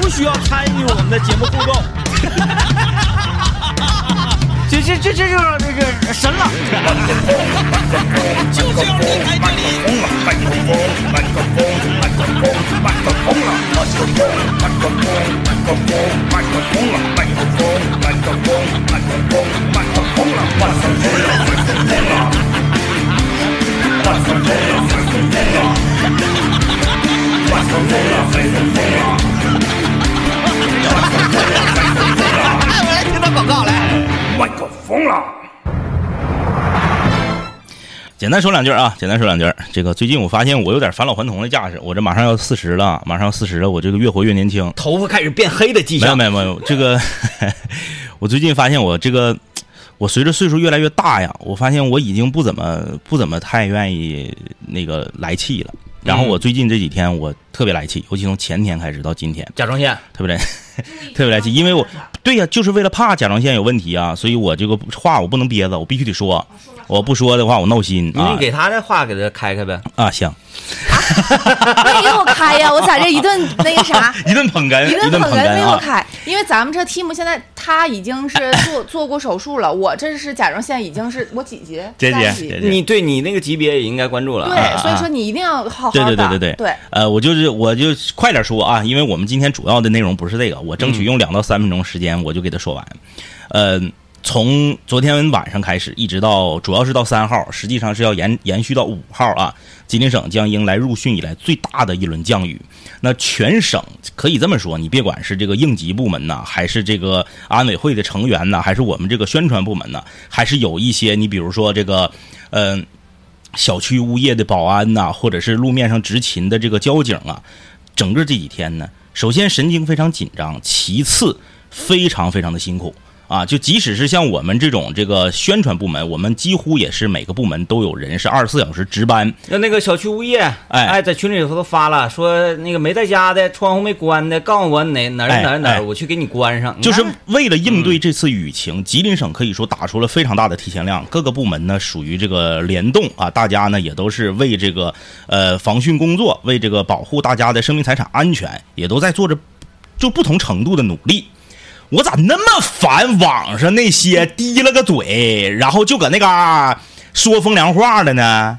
不需要参与我们的节目互动。这这这这就是这个神了。就是要离开这里。我来听他广告来。麦克风了。简单说两句啊，简单说两句。这个最近我发现我有点返老还童的架势，我这马上要四十了，马上要四十了，我这个越活越年轻。头发开始变黑的迹象没有。没有没有，这个 我最近发现我这个我随着岁数越来越大呀，我发现我已经不怎么不怎么太愿意那个来气了。然后我最近这几天我特别来气，尤其从前天开始到今天，甲状腺，特别来 特别来气，因为我对呀，就是为了怕甲状腺有问题啊，所以我这个话我不能憋着，我必须得说，我不说的话我闹心啊你你给他的话给他开开呗。啊行，给我开呀！我在这一顿那个啥，一顿捧哏，一顿顿捧哏没有啊，开，因为咱们这 team 现在他已经是做做过手术了，我这是甲状腺已经是我几级？姐姐姐姐你对你那个级别也应该关注了。对，啊所以说你一定要好好对的。对对对对对，呃，我就是我就快点说啊，因为我们今天主要的内容不是这个，我争取用两到三分钟时间，我就给他说完。呃，从昨天晚上开始，一直到主要是到三号，实际上是要延延续到五号啊。吉林省将迎来入汛以来最大的一轮降雨。那全省可以这么说，你别管是这个应急部门呐，还是这个安委会的成员呐，还是我们这个宣传部门呐，还是有一些你比如说这个，嗯、小区物业的保安呐、或者是路面上执勤的这个交警啊，整个这几天呢，首先神经非常紧张，其次非常非常的辛苦啊！就即使是像我们这种这个宣传部门，我们几乎也是每个部门都有人是二十四小时值班。那那个小区物业，哎哎，在群里头都发了，说那个没在家的，窗户没关的，告诉我哪哪哪儿哪儿，我去给你关上。就是为了应对这次雨情，吉林省可以说打出了非常大的提前量，各个部门呢属于这个联动啊，大家呢也都是为这个呃防汛工作，为这个保护大家的生命财产安全，也都在做着就不同程度的努力。我咋那么烦网上那些低了个嘴，然后就搁那嘎说风凉话的呢？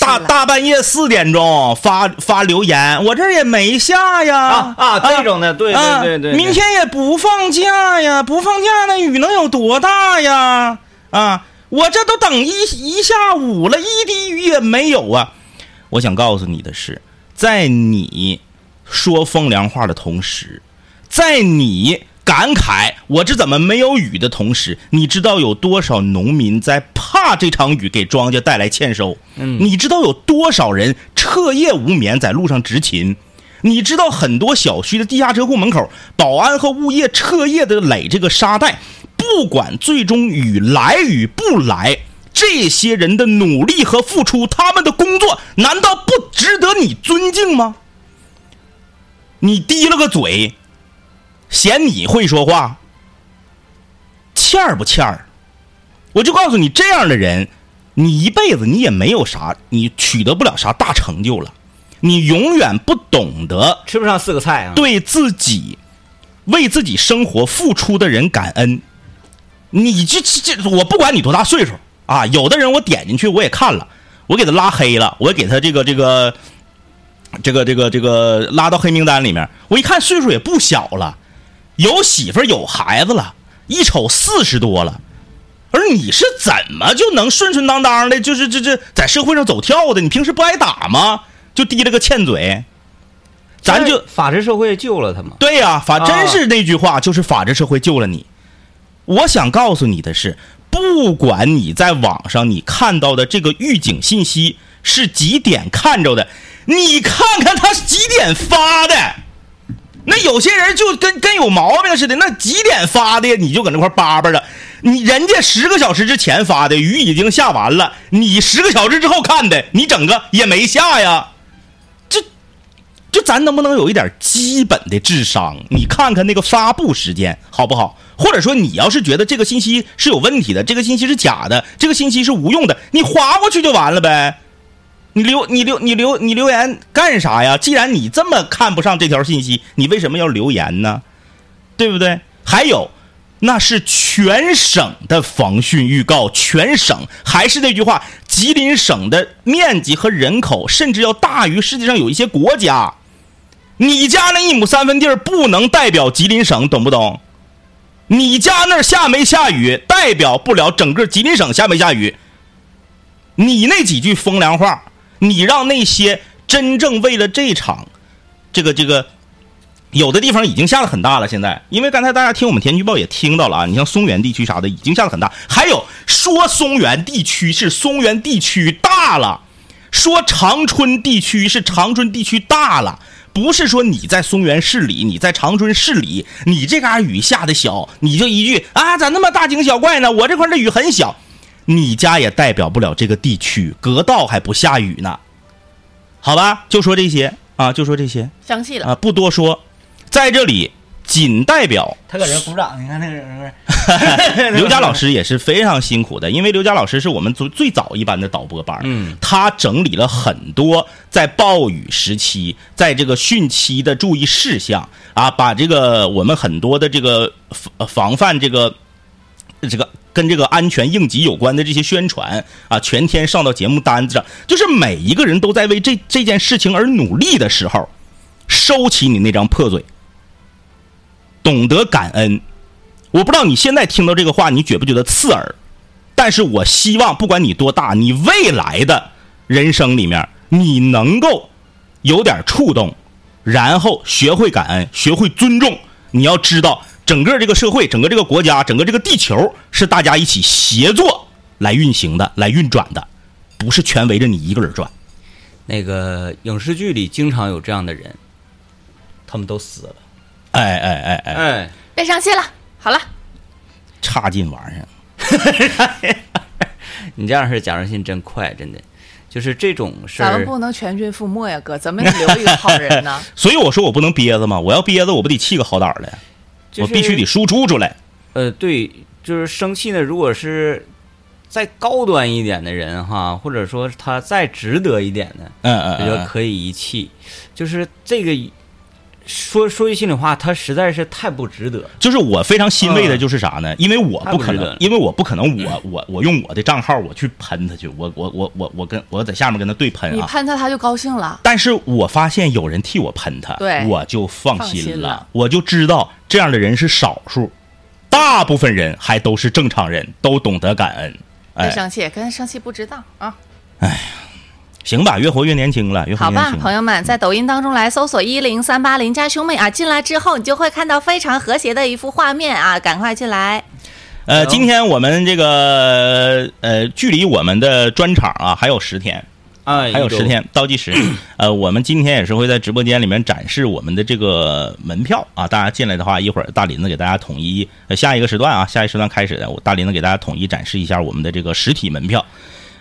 大大半夜四点钟发发留言，我这也没下呀啊啊，这种的，对啊对对对，明天也不放假呀，不放假那雨能有多大呀？啊，我这都等一一下午了，一滴雨也没有啊！我想告诉你的是，在你说风凉话的同时，在你感慨我这怎么没有雨的同时，你知道有多少农民在怕这场雨给庄稼带来欠收？嗯你知道有多少人彻夜无眠在路上执勤？你知道很多小区的地下车库门口，保安和物业彻夜的垒这个沙袋，不管最终雨来与不来，这些人的努力和付出，他们的工作难道不值得你尊敬吗？你低了个嘴，嫌你会说话，欠儿不欠儿？我就告诉你，这样的人，你一辈子你也没有啥，你取得不了啥大成就了，你永远不懂得吃不上四个菜啊。对自己为自己生活付出的人感恩。你这这这，我不管你多大岁数啊，有的人我点进去我也看了，我给他拉黑了，我给他这个这个这个这个这个拉到黑名单里面。我一看岁数也不小了，有媳妇儿有孩子了，一瞅四十多了。而你是怎么就能顺顺当当的，就是这这在社会上走跳的？你平时不挨打吗？就低了个欠嘴，咱就法治社会救了他吗。对呀、法啊真是那句话，就是法治社会救了你。我想告诉你的是，不管你在网上你看到的这个预警信息是几点看着的，你看看他是几点发的。那有些人就跟跟有毛病似的，那几点发的，你就搁那块叭叭的。你人家十个小时之前发的，雨已经下完了，你十个小时之后看的，你整个也没下呀。就咱能不能有一点基本的智商？你看看那个发布时间好不好？或者说，你要是觉得这个信息是有问题的，这个信息是假的，这个信息是无用的，你划过去就完了呗。你留你留你留你留言干啥呀？既然你这么看不上这条信息，你为什么要留言呢？对不对？还有，那是全省的防汛预告，全省还是那句话，吉林省的面积和人口甚至要大于世界上有一些国家。你家那一亩三分地儿不能代表吉林省，懂不懂？你家那儿下没下雨，代表不了整个吉林省下没下雨。你那几句风凉话，你让那些真正为了这场，这个这个，有的地方已经下的很大了。现在，因为刚才大家听我们天气预报也听到了啊，你像松原地区啥的已经下的很大。还有说松原地区是松原地区大了，说长春地区是长春地区大了。不是说你在松原市里，你在长春市里，你这嘎雨下的小，你就一句啊，咋那么大惊小怪呢？我这块的雨很小，你家也代表不了这个地区，隔道还不下雨呢。好吧，就说这些啊，就说这些详细了。啊，不多说，在这里仅代表他搁这鼓掌，你看那个人，刘佳老师也是非常辛苦的，因为刘佳老师是我们最最早一班的导播班嗯他整理了很多在暴雨时期，在这个汛期的注意事项啊，把这个我们很多的这个防防范这个这个跟这个安全应急有关的这些宣传啊，全天上到节目单子上，就是每一个人都在为这这件事情而努力的时候，收起你那张破嘴，懂得感恩。我不知道你现在听到这个话，你觉不觉得刺耳？但是我希望，不管你多大，你未来的人生里面，你能够有点触动，然后学会感恩，学会尊重。你要知道，整个这个社会，整个这个国家，整个这个地球是大家一起协作来运行的，来运转的，不是全围着你一个人转。那个影视剧里经常有这样的人，他们都死了。哎哎哎哎，哎，别生气了，好了，差劲玩意儿。你这样式假如性真快，真的，就是这种事儿。咱们不能全军覆没呀，哥，咱们得留一个好人呢。所以我说我不能憋着嘛，我要憋着，我不得气个好歹儿的，就是我必须得输出出来。呃，对，就是生气呢。如果是再高端一点的人哈，或者说他再值得一点的，嗯嗯我觉得嗯，可以一气。就是这个说说句心里话，他实在是太不值得。就是我非常欣慰的就是啥呢？因为我不可能因为我不可能我，我我用我的账号我去喷他去，我我我我我跟我在下面跟他对喷啊你啊。喷他，他就高兴了。但是我发现有人替我喷他，我就放放心了，我就知道这样的人是少数，大部分人还都是正常人，都懂得感恩。哎，别生气，跟生气不值当啊。行吧，越活越年轻了，越活好吧，越年轻。朋友们，在抖音当中来搜索一零三八邻家兄妹啊，进来之后你就会看到非常和谐的一幅画面啊，赶快进来。呃，今天我们这个呃，距离我们的专场啊还有十天，啊，还有十天倒计时。呃，我们今天也是会在直播间里面展示我们的这个门票啊，大家进来的话，一会儿大林子给大家统一，呃，下一个时段啊，下一时段开始的，我大林子给大家统一展示一下我们的这个实体门票。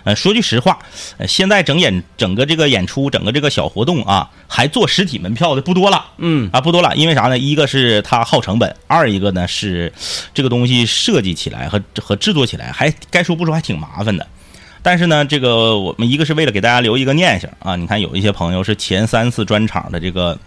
呃，说句实话，呃，现在整演整个这个演出，整个这个小活动啊，还做实体门票的不多了。嗯啊，不多了，因为啥呢？一个是它耗成本，二一个呢是这个东西设计起来和和制作起来还该说不说还挺麻烦的。但是呢，这个我们一个是为了给大家留一个念想啊，你看有一些朋友是前三次专场的这个。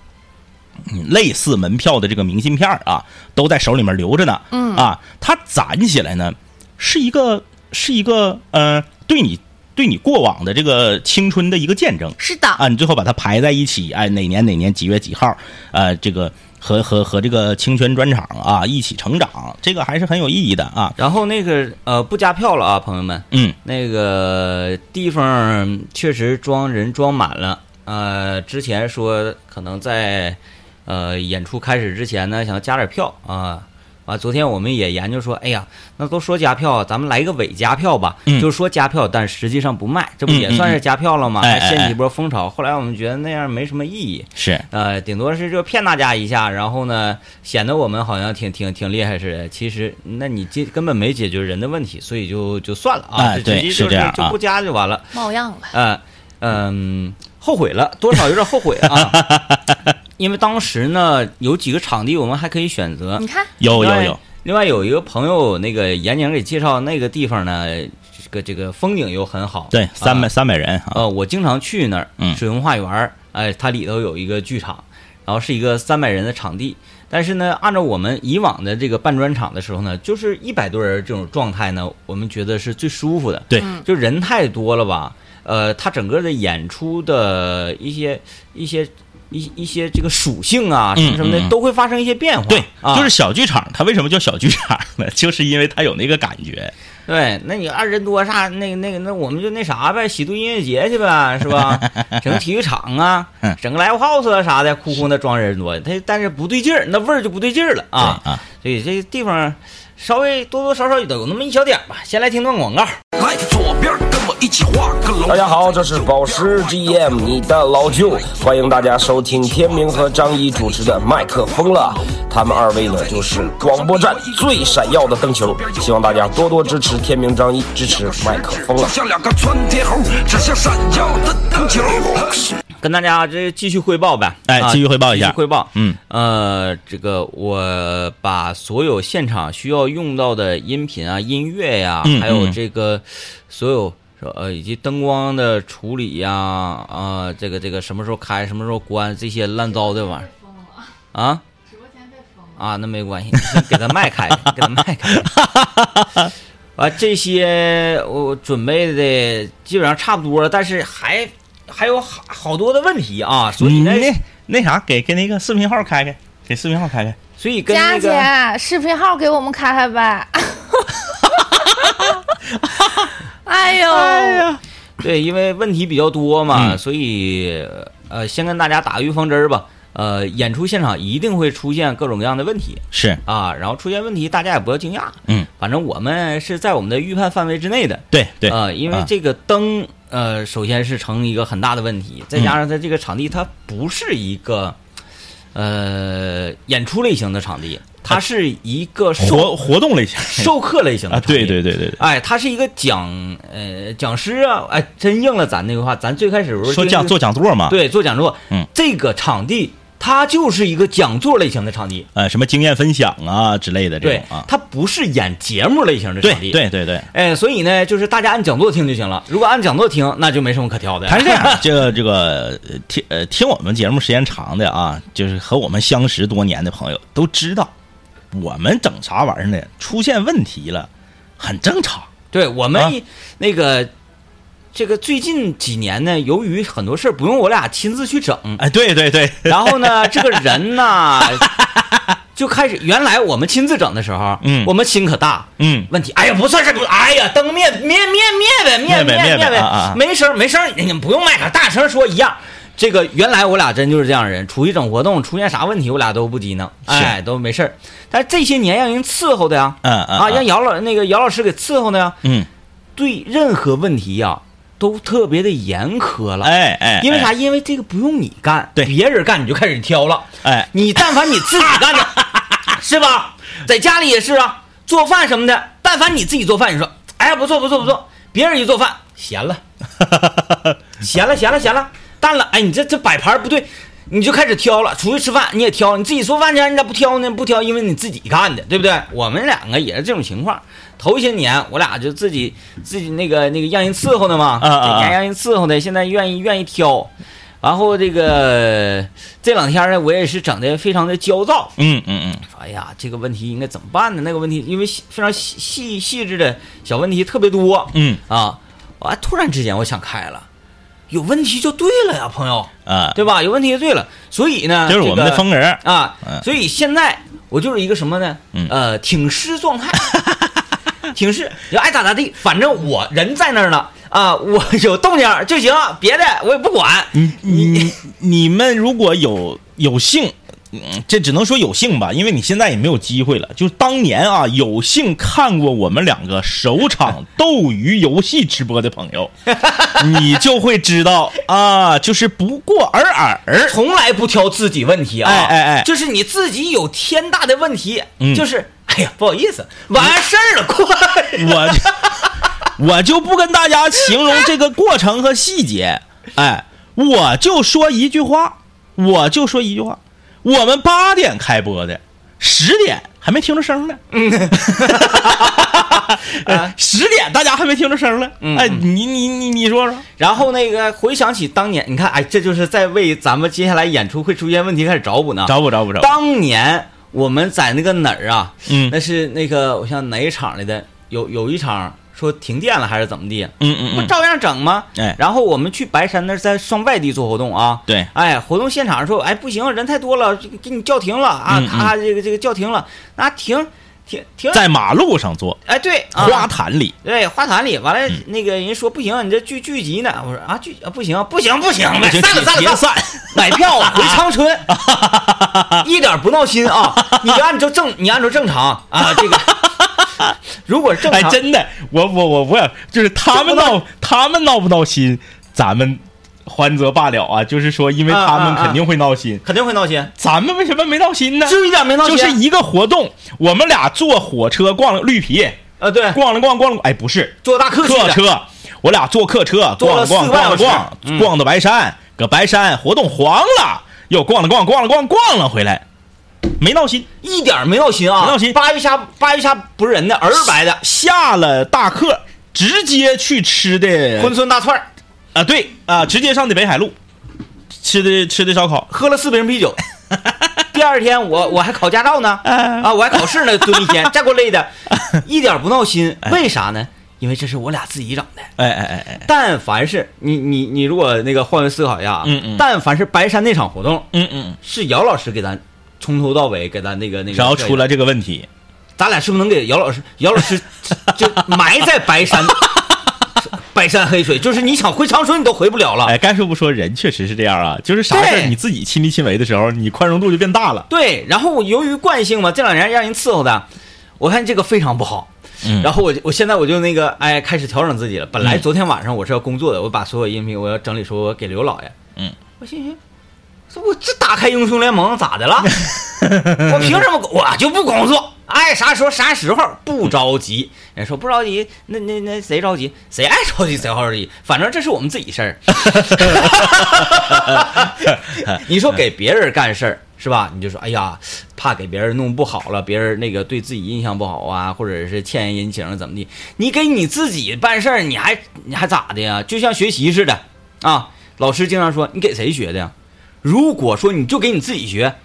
嗯类似门票的这个明信片啊，都在手里面留着呢。嗯啊，它攒起来呢，是一个是一个呃，对你对你过往的这个青春的一个见证。是的，啊，你最后把它排在一起，哎，哪年哪年几月几号，呃，这个和和和这个清泉专场啊一起成长，这个还是很有意义的啊。然后那个呃不加票了啊，朋友们，嗯，那个地方确实装人装满了。呃，之前说可能在呃演出开始之前呢，想加点票啊。完、昨天我们也研究说，哎呀，那都说加票，咱们来一个伪加票吧。嗯就是说加票，但实际上不卖，这不嗯嗯也算是加票了吗？还掀起一波风潮。后来我们觉得那样没什么意义。是，呃，顶多是就骗大家一下，然后呢，显得我们好像挺挺挺厉害似的。其实，那你解根本没解决人的问题，所以就就算了啊，哎对就直接就是这样啊就不加就完了。冒样了。呃，嗯，后悔了，多少有点后悔啊。因为当时呢，有几个场地我们还可以选择。你。看，有有有，另外有一个朋友，那个严宁给介绍那个地方呢，这个这个风景又很好，对，三百啊三百人啊，呃，我经常去那儿，嗯。水文化园儿，哎，它里头有一个剧场，然后是一个三百人的场地。但是呢，按照我们以往的这个办专场的时候呢，就是一百多人这种状态呢，我们觉得是最舒服的。对，就人太多了吧，呃，它整个的演出的一些一些一一些这个属性啊，什么什么的，嗯嗯都会发生一些变化。对，啊、就是小剧场，它为什么叫小剧场呢？就是因为它有那个感觉。对，那你二人多啥，那个那个，那我们就那啥呗，喜度音乐节去呗，是吧？整个体育场啊嗯，整个 live house 啊啥的，哭哭那装人多，他但是不对劲儿，那味儿就不对劲儿了啊。对啊，所以这地方稍微多多少少都有那么一小点吧。先来听段广告。来左边一起画个龙。大家好，这是宝石 GM 你的老舅，欢迎大家收听天明和张一主持的麦克风了。他们二位呢，就是广播站最闪耀的灯球，希望大家多多支持天明张一，支持麦克风了。像两个窜天猴，指向闪耀的灯球。跟大家这继续汇报呗，啊哎继续汇报一下继续汇报。嗯，呃，这个我把所有现场需要用到的音频啊、音乐呀、嗯还有嗯这个所有呃以及灯光的处理呀，啊、这个这个什么时候开、什么时候关这些乱糟的玩意儿啊。啊，那没关系，你先给他麦开开，给他麦开开。啊，这些我准备的基本上差不多了，但是还还有好好多的问题啊，所以呢，你那那啥，给给那个视频号开开，给视频号开开。所以跟佳那个姐，视频号给我们开开呗。哎呦，对，因为问题比较多嘛，嗯。所以呃，先跟大家打个预防针儿吧。呃，演出现场一定会出现各种各样的问题。是，啊，然后出现问题大家也不要惊讶，嗯，反正我们是在我们的预判范围之内的。对对，啊，因为啊。这个灯，呃，首先是成一个很大的问题，再加上它这个场地它不是一个，呃，演出类型的场地，它是一个授活活动类型。授课类型的啊，对对对对对，哎，它是一个讲呃讲师啊，哎，真应了咱那个话，咱最开始的时候说讲做讲座嘛，，对做讲座，嗯，这个场地它就是一个讲座类型的场地，呃，什么经验分享啊之类的这对种啊，，它不是演节目类型的场地，，对对对。哎，所以呢，就是大家按讲座听就行了，如果按讲座听，那就没什么可挑的。还是这样，这个这个呃听呃听我们节目时间长的啊，就是和我们相识多年的朋友都知道，我们整啥玩意儿呢？出现问题了，很正常。对我们、啊那个这个最近几年呢，由于很多事儿不用我俩亲自去整，哎，对对对，然后呢，这个人呐，就开始原来我们亲自整的时候，嗯我们心可大。嗯，问题，哎呀，不算是不，哎呀，灯灭灭灭灭呗，灭灭灭呗没声没声，你们不用麦克，大声说一样。这个原来我俩真就是这样的人，出去整活动出现啥问题，我俩都不激呢，哎，都没事儿。但是这些年让人伺候的呀，嗯嗯啊，让姚老那个姚老师给伺候的呀，嗯，对任何问题呀都特别的严苛了。哎哎，因为啥？哎？因为这个不用你干，对别人干你就开始挑了。哎，你但凡你自己干的，是吧？在家里也是啊，做饭什么的，但凡你自己做饭，你说，哎呀不错不错不错，别人一做饭咸了，咸了咸了咸了，淡了，哎你这这摆盘不对，你就开始挑了。出去吃饭你也挑，你自己做饭去你咋不挑呢？不挑，因为你自己干的，对不对？我们两个也是这种情况。头些年我俩就自己自己那个那个让人伺候的嘛，啊啊啊在家让人伺候的，现在愿意愿意挑。然后这个这两天呢，我也是整的非常的焦躁，嗯嗯嗯，说哎呀，这个问题应该怎么办呢？那个问题，因为非常细细细致的小问题特别多，嗯啊，我突然之间我想开了，有问题就对了呀，朋友，啊，对吧？有问题就对了，所以呢，就是我们的这个风格。啊嗯，所以现在我就是一个什么呢？嗯呃，挺尸状态，挺尸，你爱咋咋地，反正我人在那儿呢，啊，我有动静就行，别的我也不管。你你你们如果有有幸，嗯，这只能说有幸吧，因为你现在也没有机会了。就是当年啊，有幸看过我们两个首场斗鱼游戏直播的朋友，你就会知道啊，就是不过尔尔。从来不挑自己问题啊，哎哎哎就是你自己有天大的问题，嗯就是哎呀不好意思，完事儿了，快，我就 我就不跟大家形容这个过程和细节，哎，我就说一句话，我就说一句话，我们八点开播的，十点还没听着声呢。哎 十点大家还没听着声呢，嗯哎，你你你你说说，然后那个回想起当年，你看，哎，这就是在为咱们接下来演出会出现问题开始找补呢。找补找补找补，当年我们在那个哪儿啊？嗯那是那个我想哪一场来的？有有一场说停电了还是怎么地？嗯嗯嗯，不照样整吗？哎。然后我们去白山那儿在上外地做活动啊。对，哎，活动现场说，哎，不行，人太多了，这个给你叫停了啊！嗯嗯。咔，这个这个叫停了，那停停停，在马路上做，哎，对，啊。花坛里，对，花坛里。完了，嗯。那个人说不行，你这聚聚集呢。我说啊，聚啊不行，不行，不行，散了，散了，别散，买票回长春，一点不闹心啊！你就按照正，你按照正常啊，这个 如果是正哎，常，真的，我我我我就是他们闹，他们闹不闹心，咱们还则罢了啊，就是说，因为啊他们啊啊。肯定会闹心，肯定会闹心，咱们为什么没闹心呢？就一点没闹心，就是一个活动，我们俩坐火车逛了绿皮，呃对，逛了逛逛了，哎，不是坐大客，客车，我俩坐客车逛了逛逛了逛，嗯。逛到白山，搁白山活动黄了，又逛了逛逛了逛逛了回来，没闹心。一点没闹心啊，没闹心。八月虾，八月虾不是人的，儿白的，下了大客，直接去吃的珲春大串儿，啊，对啊，直接上的北海路，吃的吃的烧烤，喝了四瓶啤酒。第二天我我还考驾照呢，啊，我还考试呢，蹲一天，再给我累的，一点不闹心。为啥呢？因为这是我俩自己整的。哎哎哎哎，但凡是你你你，如果那个换位思考一下啊，嗯嗯。但凡是白山那场活动，嗯嗯，是姚老师给咱从头到尾给咱那个那个，然后出来，这个问题，咱俩是不是能给姚老师？姚老师就埋在白山，白山黑水，就是你想回长春你都回不了了。哎，该说不说，人确实是这样啊，就是啥事儿你自己亲力亲为的时候，你宽容度就变大了。对，然后由于惯性嘛，这两年让人伺候的，我看这个非常不好。嗯然后我就我现在我就那个哎开始调整自己了。本来嗯昨天晚上我是要工作的，我把所有音频我要整理出我给刘老爷。嗯，我心想，说我这打开英雄联盟咋的了？我凭什么我就不工作？爱啥时候啥时候不着急。人说不着急，那那那谁着急？谁爱着急谁着急，反正这是我们自己事儿。你说给别人干事儿是吧？你就说哎呀，怕给别人弄不好了，别人那个对自己印象不好啊，或者是欠人人情怎么的？你给你自己办事儿，你还你还咋的呀？就像学习似的啊。老师经常说，你给谁学的呀？如果说你就给你自己学，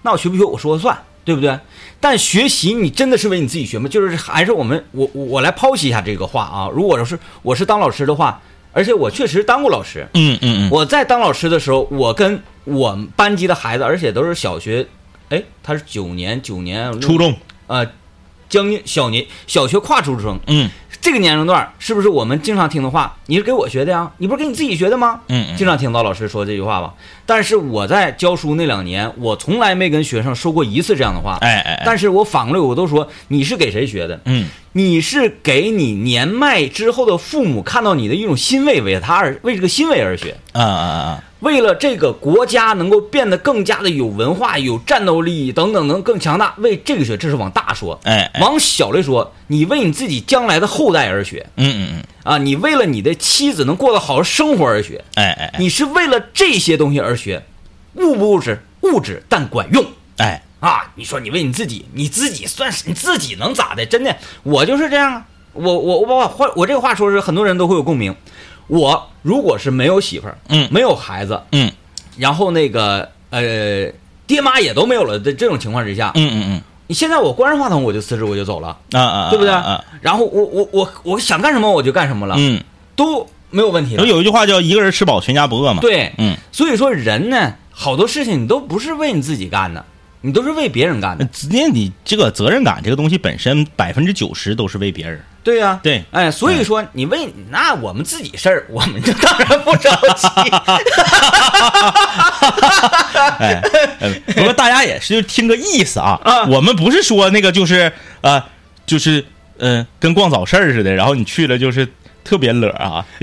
那我学不学我说了算，对不对？但学习你真的是为你自己学吗？就是还是我们我我我来剖析一下这个话啊。如果是我是当老师的话，而且我确实当过老师，嗯嗯嗯，我在当老师的时候，我跟我们班级的孩子，而且都是小学，哎，他是九年九年初中，呃，将近小年小学跨初中嗯这个年龄段，是不是我们经常听的话？你是给我学的呀？你不是给你自己学的吗？嗯嗯经常听到老师说这句话吧。但是我在教书那两年，我从来没跟学生说过一次这样的话。哎哎哎，但是我反过来我都说，你是给谁学的？嗯你是给你年迈之后的父母看到你的一种欣慰，为他而为这个欣慰而学。啊啊啊，为了这个国家能够变得更加的有文化、有战斗力等等，能更强大，为这个学，这是往大说。哎哎，往小了说，你为你自己将来的后代而学嗯嗯嗯，啊，你为了你的妻子能过得好生活而学，哎哎哎你是为了这些东西而学，物不物质，物质但管用哎，啊！你说你为你自己，你自己算是你自己能咋的？真的，我就是这样啊。我我我把话我这个话说是很多人都会有共鸣。我如果是没有媳妇儿，嗯。没有孩子，嗯。然后那个呃爹妈也都没有了的这种情况之下，嗯嗯嗯。你现在我关上话筒我就辞职我就走了，嗯，啊啊，对不对？啊，然后我我我我想干什么我就干什么了，嗯，都没有问题了。有一句话叫一个人吃饱全家不饿嘛，，对，嗯，所以说人呢，好多事情你都不是为你自己干的，你都是为别人干的。那你这个责任感这个东西本身百分之九十都是为别人，对呀、对。哎，所以说你为那我们自己事儿，我们就当然不着急。哎，呃不过大家也是就听个意思啊，啊我们不是说那个就是呃，就是呃，跟逛早市儿似的，然后你去了就是特别乐啊，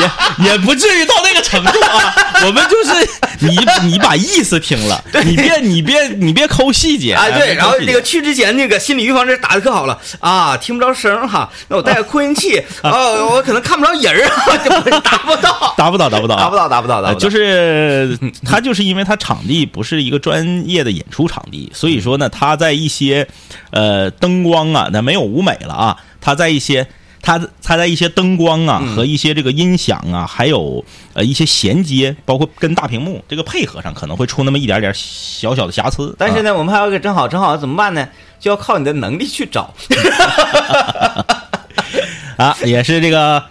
也也不至于个程度啊，我们就是你你把意思听了，你别你别你别抠细节啊，对，然后那个去之前那个心理预防针打的可好了啊，听不着声儿哈，那我带个扩音器，哦，我可能看不着人啊，就不达不到，达不到，达不到，达不到，达不到，达不到，呃就是他就是因为他场地不是一个专业的演出场地，所以说呢，他在一些呃灯光啊，那没有舞美了啊，他在一些。他他在一些灯光啊和一些这个音响啊，还有呃一些衔接，包括跟大屏幕这个配合上，可能会出那么一点点小小的瑕疵。啊但是呢，我们还要给整好，整好怎么办呢？就要靠你的能力去找。啊，也是这个，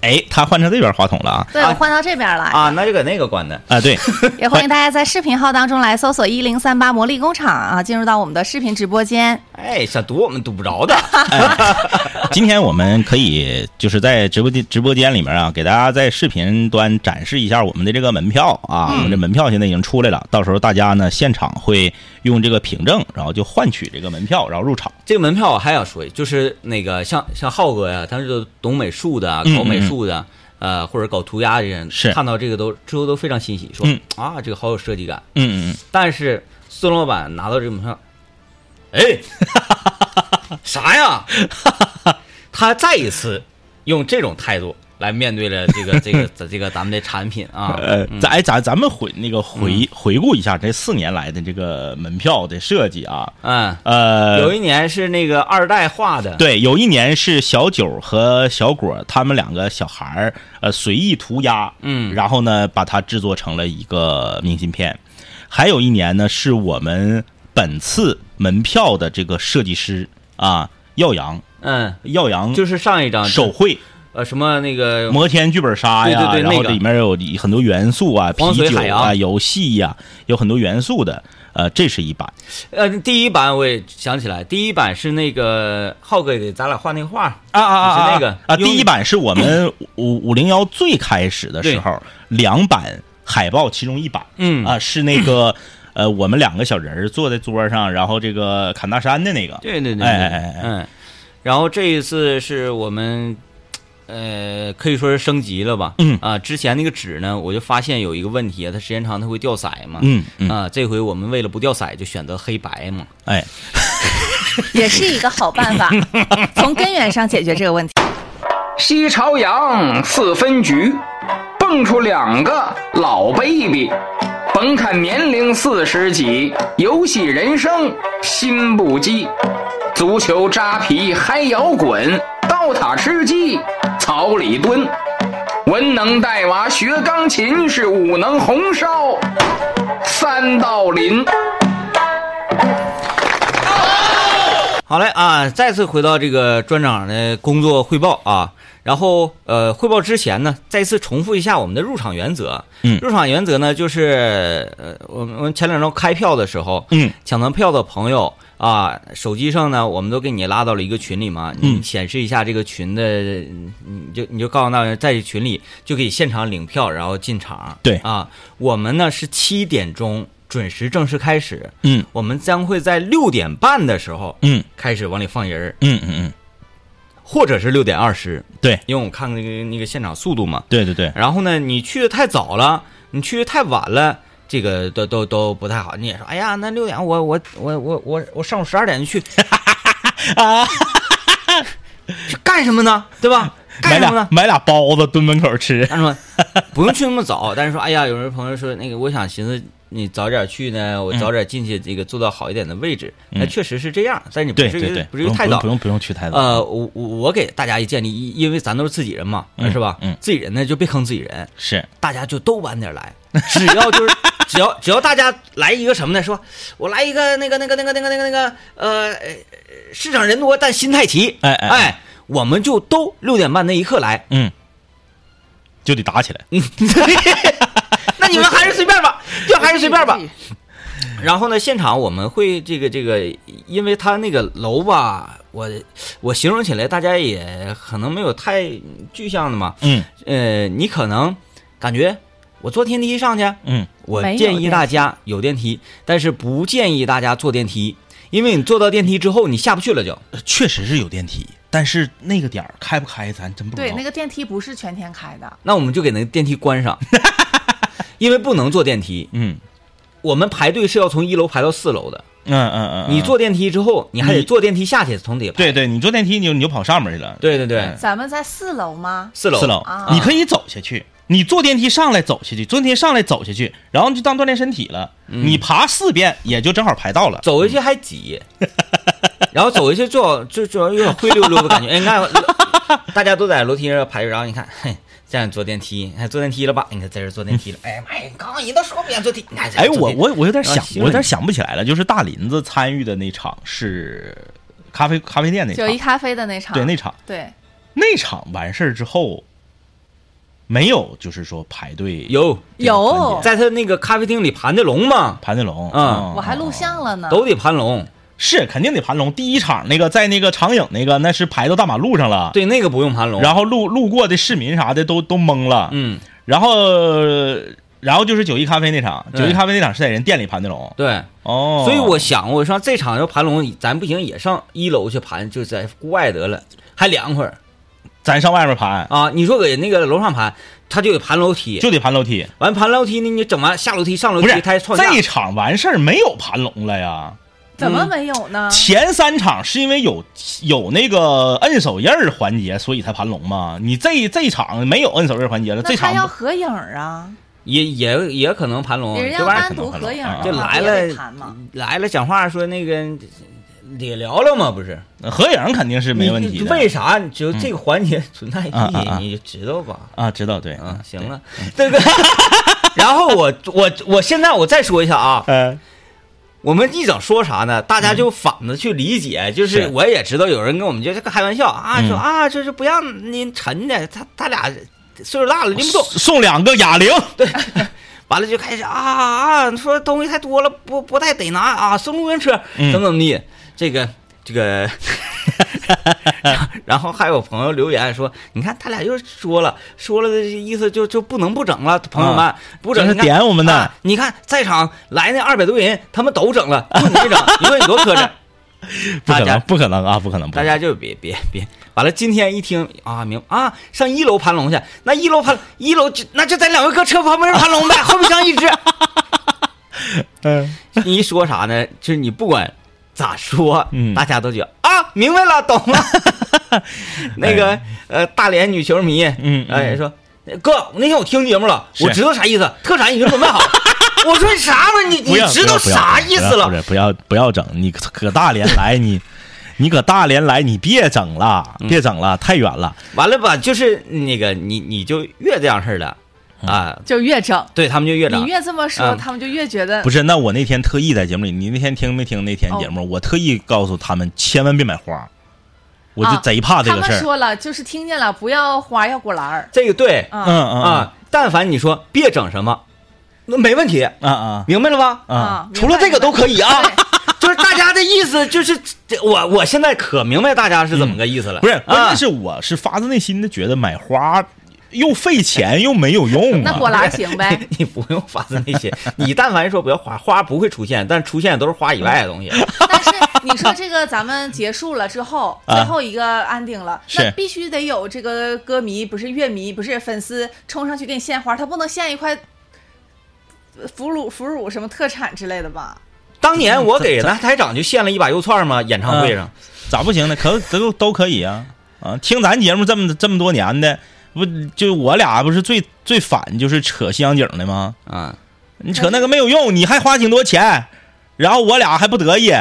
哎，他换成这边话筒了啊对，我换到这边了啊，那就搁那个关的。啊，对，也欢迎大家在视频号当中来搜索一零三八魔力工厂啊，进入到我们的视频直播间。哎，想堵我们堵不着的。今天我们可以就是在直播间直播间里面啊，给大家在视频端展示一下我们的这个门票啊，我们这门票现在已经出来了，到时候大家呢现场会用这个凭证，然后就换取这个门票，然后入场。这个门票我还想说，就是那个像像浩哥呀，他是懂美术的，嗯搞美术的，呃，或者搞涂鸦的人，是看到这个都之后都非常欣喜，说、嗯啊，这个好有设计感。嗯嗯但是孙老板拿到这个门票，哎，啥呀？他再一次用这种态度来面对了这个 这个这个咱们的产品啊。呃，咱哎咱咱们回那个回回顾一下这四年来的这个门票的设计啊，嗯，呃，有一年是那个二代画的，对，有一年是小九和小果他们两个小孩儿，呃，随意涂鸦，嗯。然后呢，把它制作成了一个明信片。还有一年呢，是我们本次门票的这个设计师啊，耀阳，嗯，耀阳就是上一张手绘呃什么那个摩天剧本杀呀，然后对对对那个里面有很多元素啊，啤酒啊，游戏呀、有很多元素的。呃，这是一版，呃第一版我也想起来，第一版是那个浩哥给咱俩画那个画啊啊啊就是那个啊！第一版是我们五五零幺最开始的时候，两版海报其中一版，嗯啊是那个呃我们两个小人儿坐在桌上，然后这个砍大山的那个，对对对，哎哎哎哎嗯，然后这一次是我们，呃，可以说是升级了吧，嗯。啊，之前那个纸呢，我就发现有一个问题，它时间长它会掉色嘛，嗯嗯，啊，这回我们为了不掉色，就选择黑白嘛，哎，也是一个好办法，从根源上解决这个问题。西朝阳四分局，蹦出两个老 baby，甭看年龄四十几，游戏人生心不羁。足球扎皮嗨摇滚，刀塔吃鸡草里蹲。文能带娃学钢琴，是武能红烧三道林。好嘞啊，再次回到这个专场的工作汇报啊。然后呃，汇报之前呢，再次重复一下我们的入场原则。嗯入场原则呢，就是呃，我们我们前两周开票的时候，嗯，抢到票的朋友啊，手机上呢，我们都给你拉到了一个群里嘛，你嗯显示一下这个群的，你就你就告诉大家，在群里就可以现场领票，然后进场。对。啊，我们呢是七点钟准时正式开始，嗯。我们将会在六点半的时候，嗯。开始往里放人儿，嗯嗯嗯，或者是六点二十，对。因为我看那个那个现场速度嘛。对对对，然后呢，你去的太早了，你去的太晚了，这个都都都不太好。你也说，哎呀，那六点我我我我我我上午十二点就去，去干什么呢？对吧？干买什么呢？俩买俩包子蹲门口吃，他说不用去那么早，但是说，哎呀，有人朋友说那个，我想寻思你早点去呢，我早点进去，这个坐到好一点的位置。那、确实是这样，但是你不至于对不至于太早不用不。用去太早，呃，我我我给大家一建议，因因为咱都是自己人嘛，嗯是吧？嗯。自己人呢就别坑自己人，是。大家就都晚点来，只要就是 只要只要大家来一个什么呢？说我来一个那个那个那个那个那个那个呃呃市场人多但心太齐，哎哎哎，我们就都六点半那一刻来，嗯，就得打起来，那你们还是随便吧，就还是随便吧。然后呢，现场我们会这个这个，因为他那个楼吧，我我形容起来大家也可能没有太具象的嘛。嗯呃，你可能感觉我坐电梯上去，嗯我建议大家有电梯，但是不建议大家坐电梯，因为你坐到电梯之后你下不去了就。确实是有电梯，但是那个点儿开不开咱真不知道。对，那个电梯不是全天开的。那我们就给那个电梯关上，因为不能坐电梯，嗯我们排队是要从一楼排到四楼的。嗯嗯嗯，你坐电梯之后，你还得坐电梯下去，从底下。对对，你坐电梯你就你就跑上面去了，对对对，嗯咱们在四楼吗？四楼四楼啊，你可以走下去。你坐电梯上来走下去，坐电梯上来走下去，然后就当锻炼身体了。你爬四遍也就正好排到了。走回去还挤，然后走回去最好就就有点灰溜溜的感觉。哎，你看，大家都在楼梯上排着，然后你看，嘿，这样坐电梯，还坐电梯了吧？你看在这坐电梯了。哎呀妈呀，刚刚一到说不想坐电梯，哎，我我我有点想我有点想不起来了。就是大林子参与的那场是咖啡咖啡店那场九一，咖啡的那场，对那场对那场完事儿之后，没有就是说排队有有，在他那个咖啡厅里盘的龙嘛，盘的龙，嗯我还录像了呢。都得盘龙。是肯定得盘龙。第一场那个在那个长影那个，那是排到大马路上了，对，那个不用盘龙。然后路路过的市民啥的都都懵了，嗯，然后然后就是九一咖啡那场，九一咖啡那场是在人店里盘的龙，对，哦，所以我想，我说这场要盘龙，咱不行也上一楼去盘，就在户外得了，还凉快儿。咱上外面盘。啊。你说搁那个楼上盘，他就得盘楼梯，就得盘楼梯，完盘楼梯呢，你整完下楼梯上楼梯，他还创下这场完事儿没有盘龙了呀。怎么没有呢？前三场是因为有有那个摁手印儿环节，所以才盘龙嘛。你这这场没有摁手印环节了，这场不要合影啊，也也也可能盘龙，别人要这玩意儿单独合影啊就，来了？来了讲话说那个得聊聊嘛，不是？合影肯定是没问题。为啥就这个环节存在意义，你知道吧？啊？知道对啊，行了，这个，然后我我我现在我再说一下啊，嗯我们一整说啥呢？大家就反着去理解，就是是。我也知道有人跟我们就是开玩笑啊，嗯。说啊，这是不让您沉的，他他俩岁数大了拎不动，送两个哑铃，对。完了就开始啊啊，说东西太多了，不不太得拿啊，送路边车，嗯。怎么怎么地，这个这个，然后还有朋友留言说，你看他俩又说了，说了的意思就就不能不整了，朋友们、不整，点我们的啊你看在场来那二百多人，他们都整了，就你没整，你说你多磕碜。不可能，不可能啊，不可能！不可能大家就别别别，完了，今天一听啊，明啊，上一楼盘龙去，那一楼盘一楼就那就在两位哥车旁边盘龙呗，后备箱一只。嗯你一说啥呢？就是你不管咋说，嗯大家都觉得啊，明白了，懂了。那个呃，大连女球迷，嗯嗯哎说哥，那天我听节目了，我知道啥意思，特产已经准备好。我说啥玩意儿？你你知道啥意思了？不是不要不要整，你搁大连来你。你搁大连来，你别整了，嗯别整了，太远了。完了吧，就是那个你你就越这样式儿的啊，就越整，对他们就越整你。越这么说，嗯他们就越觉得不是，那我那天特意在节目里，你那天听没听那天节目？我特意告诉他们，千万别买花，我就啊贼怕这个事儿。们说了，就是听见了，不要花，要果篮儿。这个对啊嗯嗯啊，但凡你说别整什么，那没问题，啊啊明白了吧？啊！啊，除了这个都可以啊。就是大家的意思，就是我我现在可明白大家是怎么个意思了。不是，关啊键是我是发自内心的觉得买花又费钱又没有用那啊。果篮行呗。你不用发自内心，你但凡说不要花，花不会出现，但出现的都是花以外的东西。但是你说这个咱们结束了之后，啊最后一个安定了，是那必须得有这个歌迷，不是乐迷，不是粉丝冲上去给你献花，他不能献一块腐乳、腐乳什么特产之类的吧？当年我给那台长就献了一把肉串嘛，演唱会上。咋不行呢？可都都可以啊啊！听咱节目这么这么多年的，不就我俩不是最最反就是扯西洋景的吗？啊，你扯那个没有用，你还花挺多钱，然后我俩还不得意，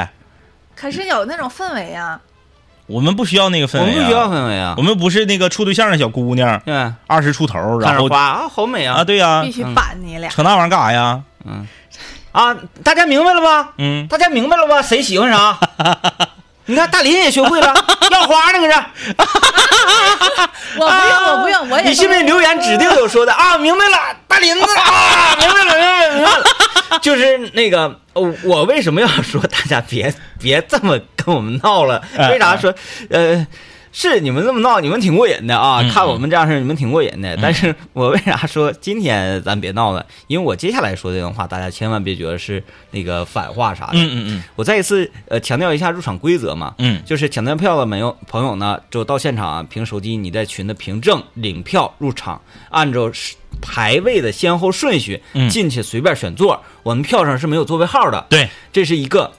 可是有那种氛围啊，我们不需要那个氛围、啊，我们不需要氛围啊我。们不是那个处对象的小姑娘，对，二十出头，看然后花啊，好美啊，啊对呀、必须板你俩。扯那玩意儿干啥呀？嗯啊！大家明白了吧？嗯，大家明白了吧？谁喜欢啥？你看大林也学会了，要花呢，搁这。我不用，我不用，我也你信不信留言指定有说的啊？明白了，大林子啊，明白了，明白了，明白了。就是那个，呃我为什么要说大家别别这么跟我们闹了？哎为啥说呃？是你们这么闹，你们挺过瘾的啊！嗯看我们这样式儿，你们挺过瘾的。但是我为啥说今天咱别闹了？因为我接下来说这段话，大家千万别觉得是那个反话啥的。嗯嗯嗯我再一次呃强调一下入场规则嘛，嗯就是抢到票的朋友朋友呢，就到现场啊，凭手机你在群的凭证领票入场，按照排位的先后顺序嗯进去随便选座。我们票上是没有座位号的，对，这是一个。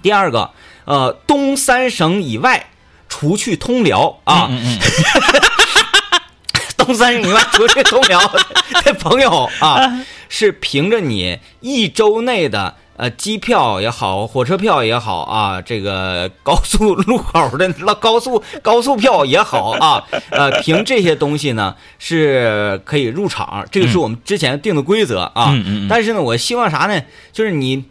第二个，呃，东三省以外，除去通辽啊，嗯嗯 东三省以外除去通辽 的朋友啊，是凭着你一周内的呃机票也好，火车票也好啊，这个高速路口的那高速 高速票也好啊，呃，凭这些东西呢是可以入场，这个是我们之前定的规则啊。嗯嗯嗯但是呢，我希望啥呢？就是你。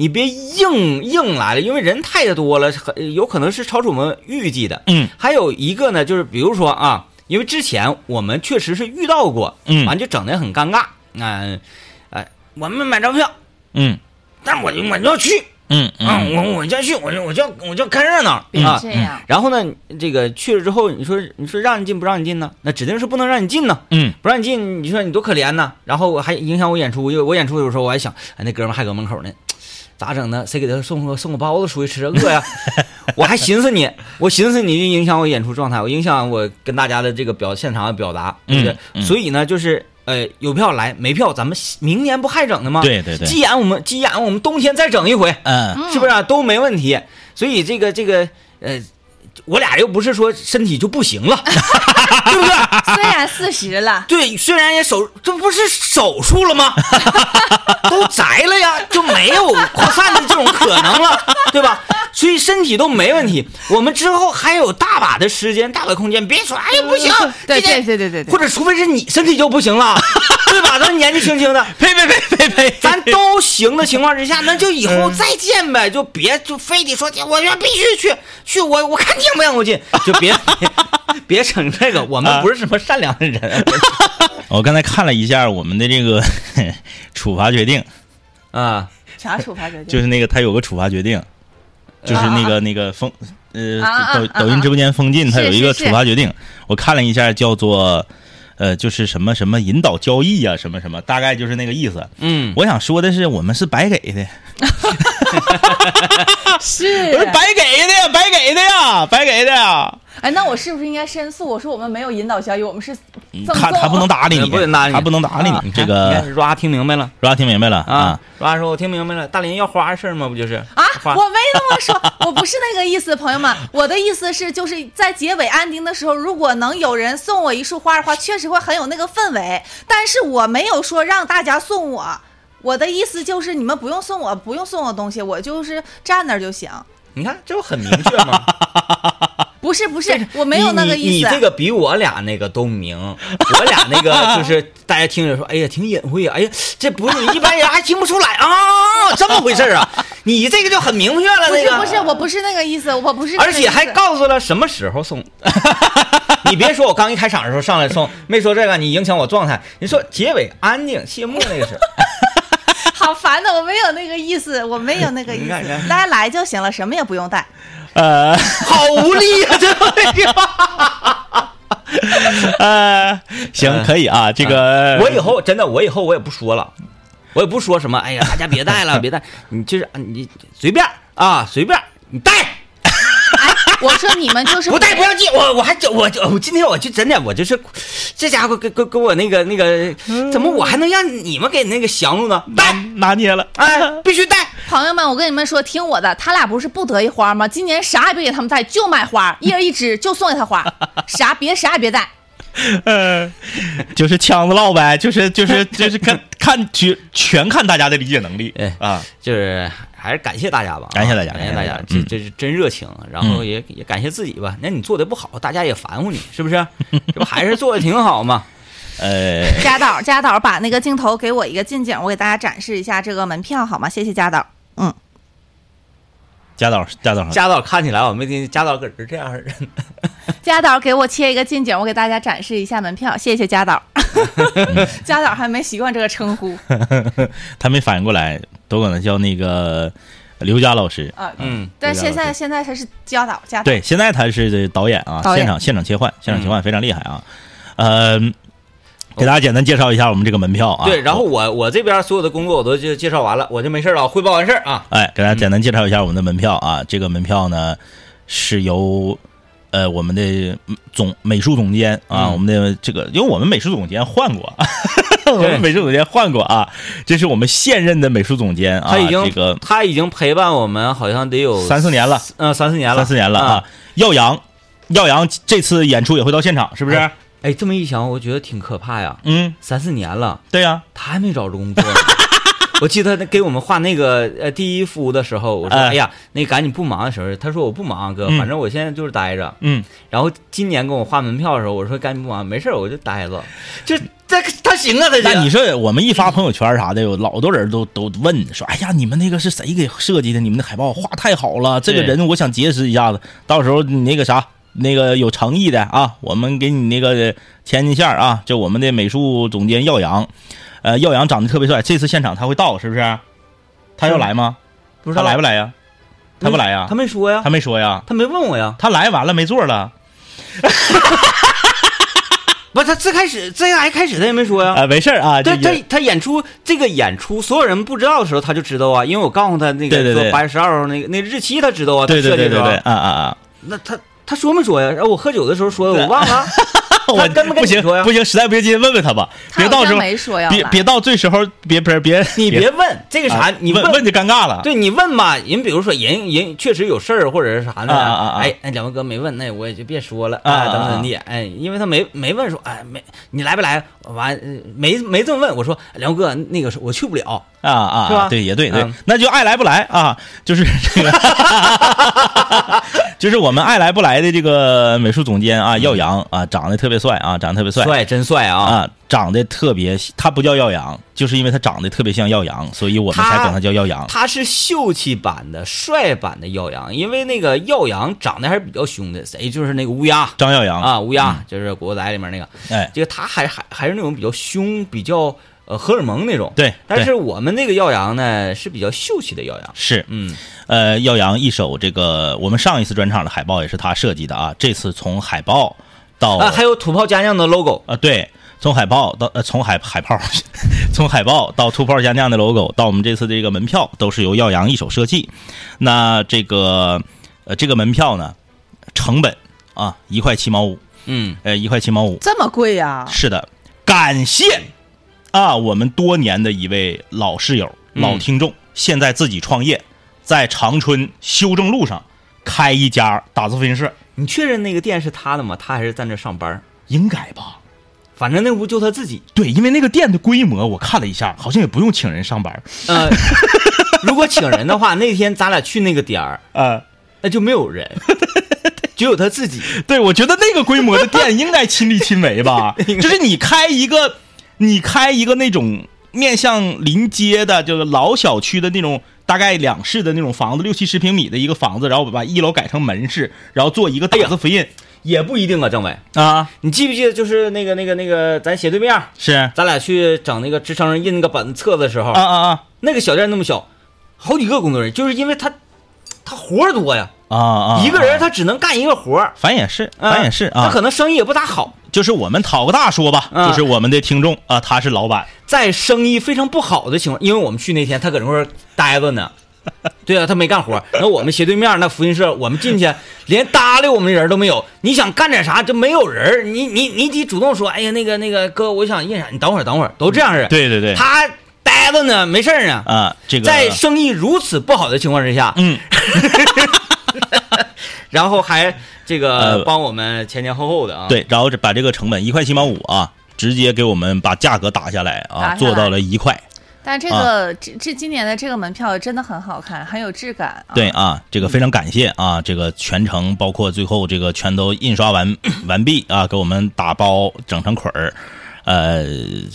你别硬硬来了，因为人太多了，很有可能是超出我们预计的。嗯还有一个呢，就是比如说啊，因为之前我们确实是遇到过，嗯完就整的很尴尬。嗯、哎，我们买张票，嗯但我就我就要去嗯啊，嗯我我就要去，我就我就要我就要看热闹别啊。这样，然后呢，这个去了之后，你说你说让你进不让你进呢？那指定是不能让你进呢。嗯不让你进，你说你多可怜呢！然后我还影响我演出，因为我演出有时候我还想，哎，那哥们还搁门口呢，咋整呢？谁给他送个送个包子出去吃啊？饿呀！我还寻思你，我寻思你就影响我演出状态，我影响我跟大家的这个表现场的表达，对不对？嗯嗯所以呢，就是呃，有票来，没票咱们明年不还整呢吗？对对对急眼我们急眼我们冬天再整一回，嗯是不是、啊、都没问题？所以这个这个呃，我俩又不是说身体就不行了，对不对？虽然四十了，对，虽然也手这不是手术了吗？都摘了呀，就没有扩散的这种可能了，对吧？所以身体都没问题。我们之后还有大把的时间、大把空间，别说哎呀不行，对对对对对对或者除非是你身体就不行了，对吧？咱年纪轻轻的，呸呸呸呸呸，咱都行的情况之下，那就以后再见呗，就别就非得说我要必须去去，我我看你让不让我进，就别 别别整这个，我们不是什么善良的人我刚才看了一下我们的这个处罚决定，啊。啥处罚决定？就是那个他有个处罚决定，就是那个那个封呃啊啊抖啊抖音直播间封禁，他有一个处罚决定，我看了一下，叫做呃就是什么什么引导交易呀、什么什么，大概就是那个意思。嗯，我想说的是，我们是白给的，是 我是白给的呀，白给的呀，白给的呀。哎，那我是不是应该申诉？我说我们没有引导交易，我们是赠送。他他不能搭理你，不能搭理你他不能搭理啊你。这你个看 Ra 听明白了是吧？听明白了啊？Ra 说：“我听明白了，大林要花的事儿吗？不就是啊，我没那么说，我不是那个意思，朋友们，我的意思是，就是在结尾安定的时候，如果能有人送我一束花的话，确实会很有那个氛围。但是我没有说让大家送我，我的意思就是你们不用送我，不用送我东西，我就是站那儿就行。你看这不很明确吗？不是不是，我没有那个意思。你这个比我俩那个都明，我俩那个 就是大家听着说，哎呀，挺隐晦呀，哎呀，这不是一般人还听不出来啊，这么回事儿啊？你这个就很明确了，那个不是不是，我不是那个意思，我不是。而且还告诉了什么时候送。你别说我刚一开场的时候上来送，没说这个，你影响我状态。你说结尾安静谢幕那个是，好烦的，我没有那个意思，我没有那个意思大家来就行了，什么也不用带。呃 好无力啊！这个话。呃，行，可以啊。这个我以后真的，我以后我也不说了，我也不说什么。哎呀，大家别带了，别带，你就是你随便啊，随便你带，哎，我说你们就是不带不要进。我我还我我今天我就真的我就是，这家伙给给给我那个那个，怎么我还能让你们给那个降住呢？带，拿捏了。哎，必须带。朋友们，我跟你们说，听我的，他俩不是不得一花吗？今年啥也别给他们带，就买花，一人一支，就送给他花，啥别啥也别带。呃，就是腔子唠呗，就是就是就是看看全全看大家的理解能力哎啊。就是还是感谢大家吧，啊感谢大家感谢大家这这是真热情。然后也也感谢自己吧，那你做的不好，大家也烦乎你，是不是？这不还是做的挺好嘛？呃，贾导，贾导把那个镜头给我一个近景，我给大家展示一下这个门票好吗？谢谢贾导。嗯，贾导贾导家导看起来我没听家导搁这这样式的。贾导给我切一个近景，我给大家展示一下门票，谢谢贾导。贾导还没习惯这个称呼。他没反应过来，都管他叫那个刘佳老师。啊，嗯，但现在现在他是家导家导，对，现在他是导演啊，现场现场切换，现场切换非常厉害啊。呃，给大家简单介绍一下我们这个门票啊。对，然后我我这边所有的工作我都就介绍完了，我就没事了，汇报完事儿啊。哎，给大家简单介绍一下我们的门票啊。这个门票呢是由呃我们的总美术总监啊，嗯我们的这个，因为我们美术总监换过，我们美术总监换过啊，这是我们现任的美术总监啊，他已经这个他已经陪伴我们好像得有三四年了，嗯三四年了，三四年了啊。耀阳，耀阳这次演出也会到现场，是不是？哎哎，这么一想，我觉得挺可怕呀。嗯，三四年了，对呀、他还没找着工作呢。我记得他给我们画那个呃第一幅的时候，我说哎哎呀，那赶紧不忙的时候，他说我不忙哥，嗯反正我现在就是待着。嗯，然后今年给我画门票的时候，我说赶紧不忙，没事我就待着。就这他行啊，他那你说我们一发朋友圈啥的，有老多人都都问说：“哎呀，你们那个是谁给设计的？你们的海报画太好了，这个人我想结识一下子。到时候你那个啥，那个有诚意的啊，我们给你那个牵进线啊。就我们的美术总监耀阳，呃，耀阳长得特别帅，这次现场他会到是不是？他要来吗？不知道他来不来呀？他不来呀？他没说呀他，没说呀？他没问我呀。他来完了没座了？不，他最开始最还开始他也没说呀。啊，没事儿啊，他这他他演出这个演出，所有人不知道的时候他就知道啊，因为我告诉他那个八月十二号那个那日期他知道啊，他对对对对对，啊啊啊！那他他说没说呀？然后我喝酒的时候说的，我忘了。我他跟不跟不行你说呀不行，实在不行，今天问问他吧，他好像别到时候没说呀别别到这时候别别别，你别问这个啥啊，你问问就尴尬了。对你问吧，人比如说人人确实有事儿或者是啥呢？啊啊啊啊哎，那两位哥没问，那我也就别说了啊啊啊等等等的。哎，因为他没没问说，哎没你来不来？完呃没没这么问，我说梁哥那个是我去不了。啊啊，是吧？啊对，也对对嗯，那就爱来不来啊，就是这个，就是我们爱来不来的这个美术总监啊，耀阳啊，长得特别帅啊，长得特别帅。帅真帅啊！啊，长得特别，他不叫耀阳，就是因为他长得特别像耀阳，所以我们才管他叫耀阳。他是秀气版的、帅版的耀阳，因为那个耀阳长得还是比较凶的，谁就是那个乌鸦。张耀阳，啊，乌鸦就是《古惑仔》里面那个，哎，这个他还还还是那种比较凶、比较呃荷尔蒙那种。对，但是我们那个耀阳呢是比较秀气的耀阳。是，嗯，呃，耀阳一手这个我们上一次专场的海报也是他设计的啊，这次从海报到啊，还有土炮家酿的 logo，啊，对，从海报到呃，从海海报，从海报到突炮加酿的 logo，到我们这次这个门票，都是由耀阳一手设计。那这个呃，这个门票呢，成本啊一块七毛五，嗯，呃，一块七毛五。这么贵呀、是的，感谢啊，我们多年的一位老室友、嗯老听众，现在自己创业，在长春修正路上开一家打字复印社，你确认那个店是他的吗？他还是在那上班？应该吧？反正那屋就他自己。对，因为那个店的规模我看了一下，好像也不用请人上班。呃，如果请人的话，那天咱俩去那个点儿，呃，那就没有人，只有他自己。对，我觉得那个规模的店应该亲力亲为吧，就是你开一个，你开一个那种面向临街的，就是老小区的那种，大概两室的那种房子，六七十平米的一个房子，然后把一楼改成门市，然后做一个大字复印、也不一定啊，政委，啊，你记不记得就是那个那个那个咱斜对面，是。咱俩去整那个职称印那个本子册子的时候，啊啊啊。那个小店那么小，好几个工作人员，就是因为他他活多呀，啊啊，一个人啊。他只能干一个活儿。反正也是，啊反正也是啊，他可能生意也不咋好，就是我们讨个大说吧，啊就是我们的听众啊，他是老板，在生意非常不好的情况，因为我们去那天他搁那块儿待着呢，对啊，他没干活。然后我们斜对面那复印社，我们进去连搭理我们的人都没有。你想干点啥，这没有人儿，你你你得主动说，哎呀，那个那个哥，我想印啥，你等会儿等会儿，都这样式。对对对，他待着呢，没事儿呢。啊，这个在生意如此不好的情况之下，嗯，然后还这个呃帮我们前前后后的啊，，对，然后这把这个成本一块七毛五啊，直接给我们把价格打下来啊，来做到了一块。但这个、这这今年的这个门票真的很好看，很有质感、啊。对啊，这个非常感谢啊，这个全程包括最后这个全都印刷完 完毕啊，给我们打包整成捆儿，呃，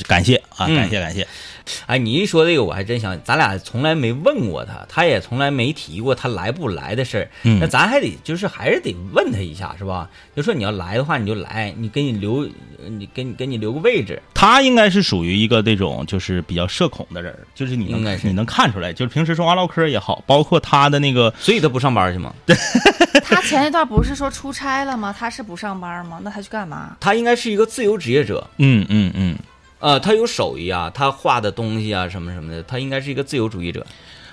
感谢啊，嗯感谢感谢。哎，你一说这个，我还真想，咱俩从来没问过他，他也从来没提过他来不来的事儿。嗯那咱还得就是还是得问他一下，是吧？就说你要来的话，你就来，你给你留，呃你给你给你留个位置。他应该是属于一个那种就是比较社恐的人，就是你应该你能看出来，就是平时说话唠嗑也好，包括他的那个所以他不上班去吗？他前一段不是说出差了吗？他是不上班吗？那他去干嘛？他应该是一个自由职业者。嗯嗯嗯，呃，他有手艺啊，他画的东西啊，什么什么的，他应该是一个自由主义者。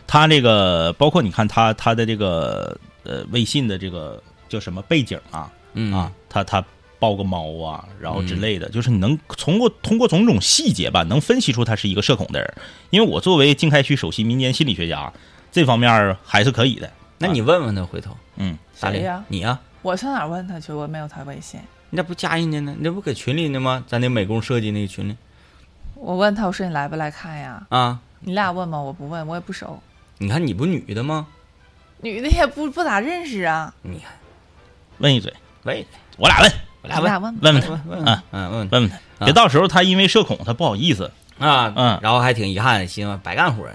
他这个包括你看他他的这个呃微信的这个叫什么背景啊嗯啊，他他抱个猫啊，然后之类的，就是你能通过通过种种细节吧，能分析出他是一个社恐的人。因为我作为经开区首席民间心理学家，这方面还是可以的。那你问问他，回头嗯，大林谁呀你呀、我上哪问他去？我没有他微信。你咋不加人家呢？你这不搁群里呢吗？咱那美工设计那个群里我问他，我说你来不来看呀？啊？你俩问吗？我不问，我也不熟，你看你不女的吗？女的也不不咋认识啊。你看，问一嘴，喂，我俩问我俩问我俩问问问他，问问啊嗯问问问他，别到时候他因为社恐他不好意思。啊嗯然后还挺遗憾，寻思白干活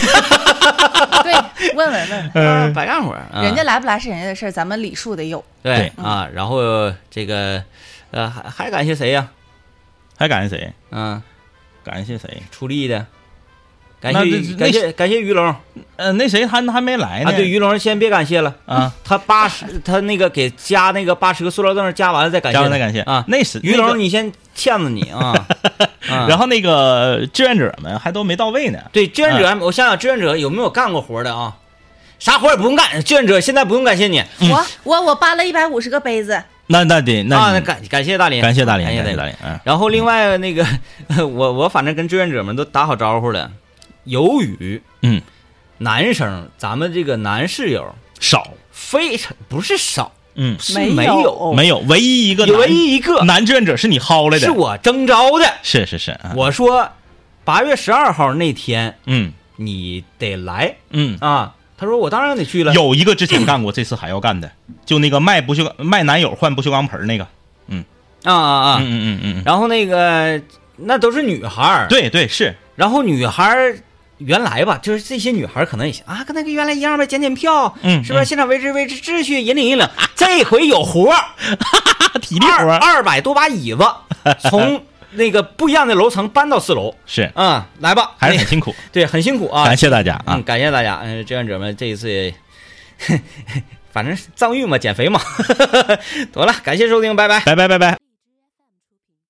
对，问问问问，儿啊白干活人家来不来是人家的事儿，咱们礼数得有。对对啊，然后这个呃还还感谢谁呀？还感谢谁？嗯，感谢谁？出力的，感那谢这感谢感谢于龙啊，呃，那谁还还没来呢？对于龙先别感谢了啊，他八十他那个给加那个八十个塑料凳加完了再感谢，加完再感谢啊。那是于龙你先欠着你啊，啊然后那个志愿者们还都没到位呢。对志愿者，我想想志愿者有没有干过活的啊？啥活也不用干，志愿者现在不用感谢你我我我搬了一百五十个杯子，那那得那感感谢大林，感谢大林，感谢大林。感谢大林。嗯，然后另外那个，我我反正跟志愿者们都打好招呼了。由于嗯，男生，咱们这个男室友少，非常不是少，嗯，是没没有没有，唯一一个唯一一个男志愿者是你薅来的，是我征招的。是是是，啊我说八月十二号那天嗯你得来嗯，啊。他说我当然得去了。有一个之前干过，这次还要干的，就那个卖不锈钢卖男友换不锈钢盆儿那个，嗯。啊啊啊！嗯嗯嗯嗯，然后那个那都是女孩儿，对对是，然后女孩儿原来吧，就是这些女孩儿可能也行啊，跟那个原来一样呗，检检票，嗯是不是？现场维持维持秩序，引领引领。这回有活儿，体力活二儿二百多把椅子，从那个不一样的楼层搬到四楼。是，嗯，来吧，还是很辛苦，对，很辛苦啊。感谢大家啊嗯，，感谢大家，嗯，志愿者们这一次也，反正藏玉嘛，减肥嘛，得了，感谢收听，拜拜。拜拜拜拜。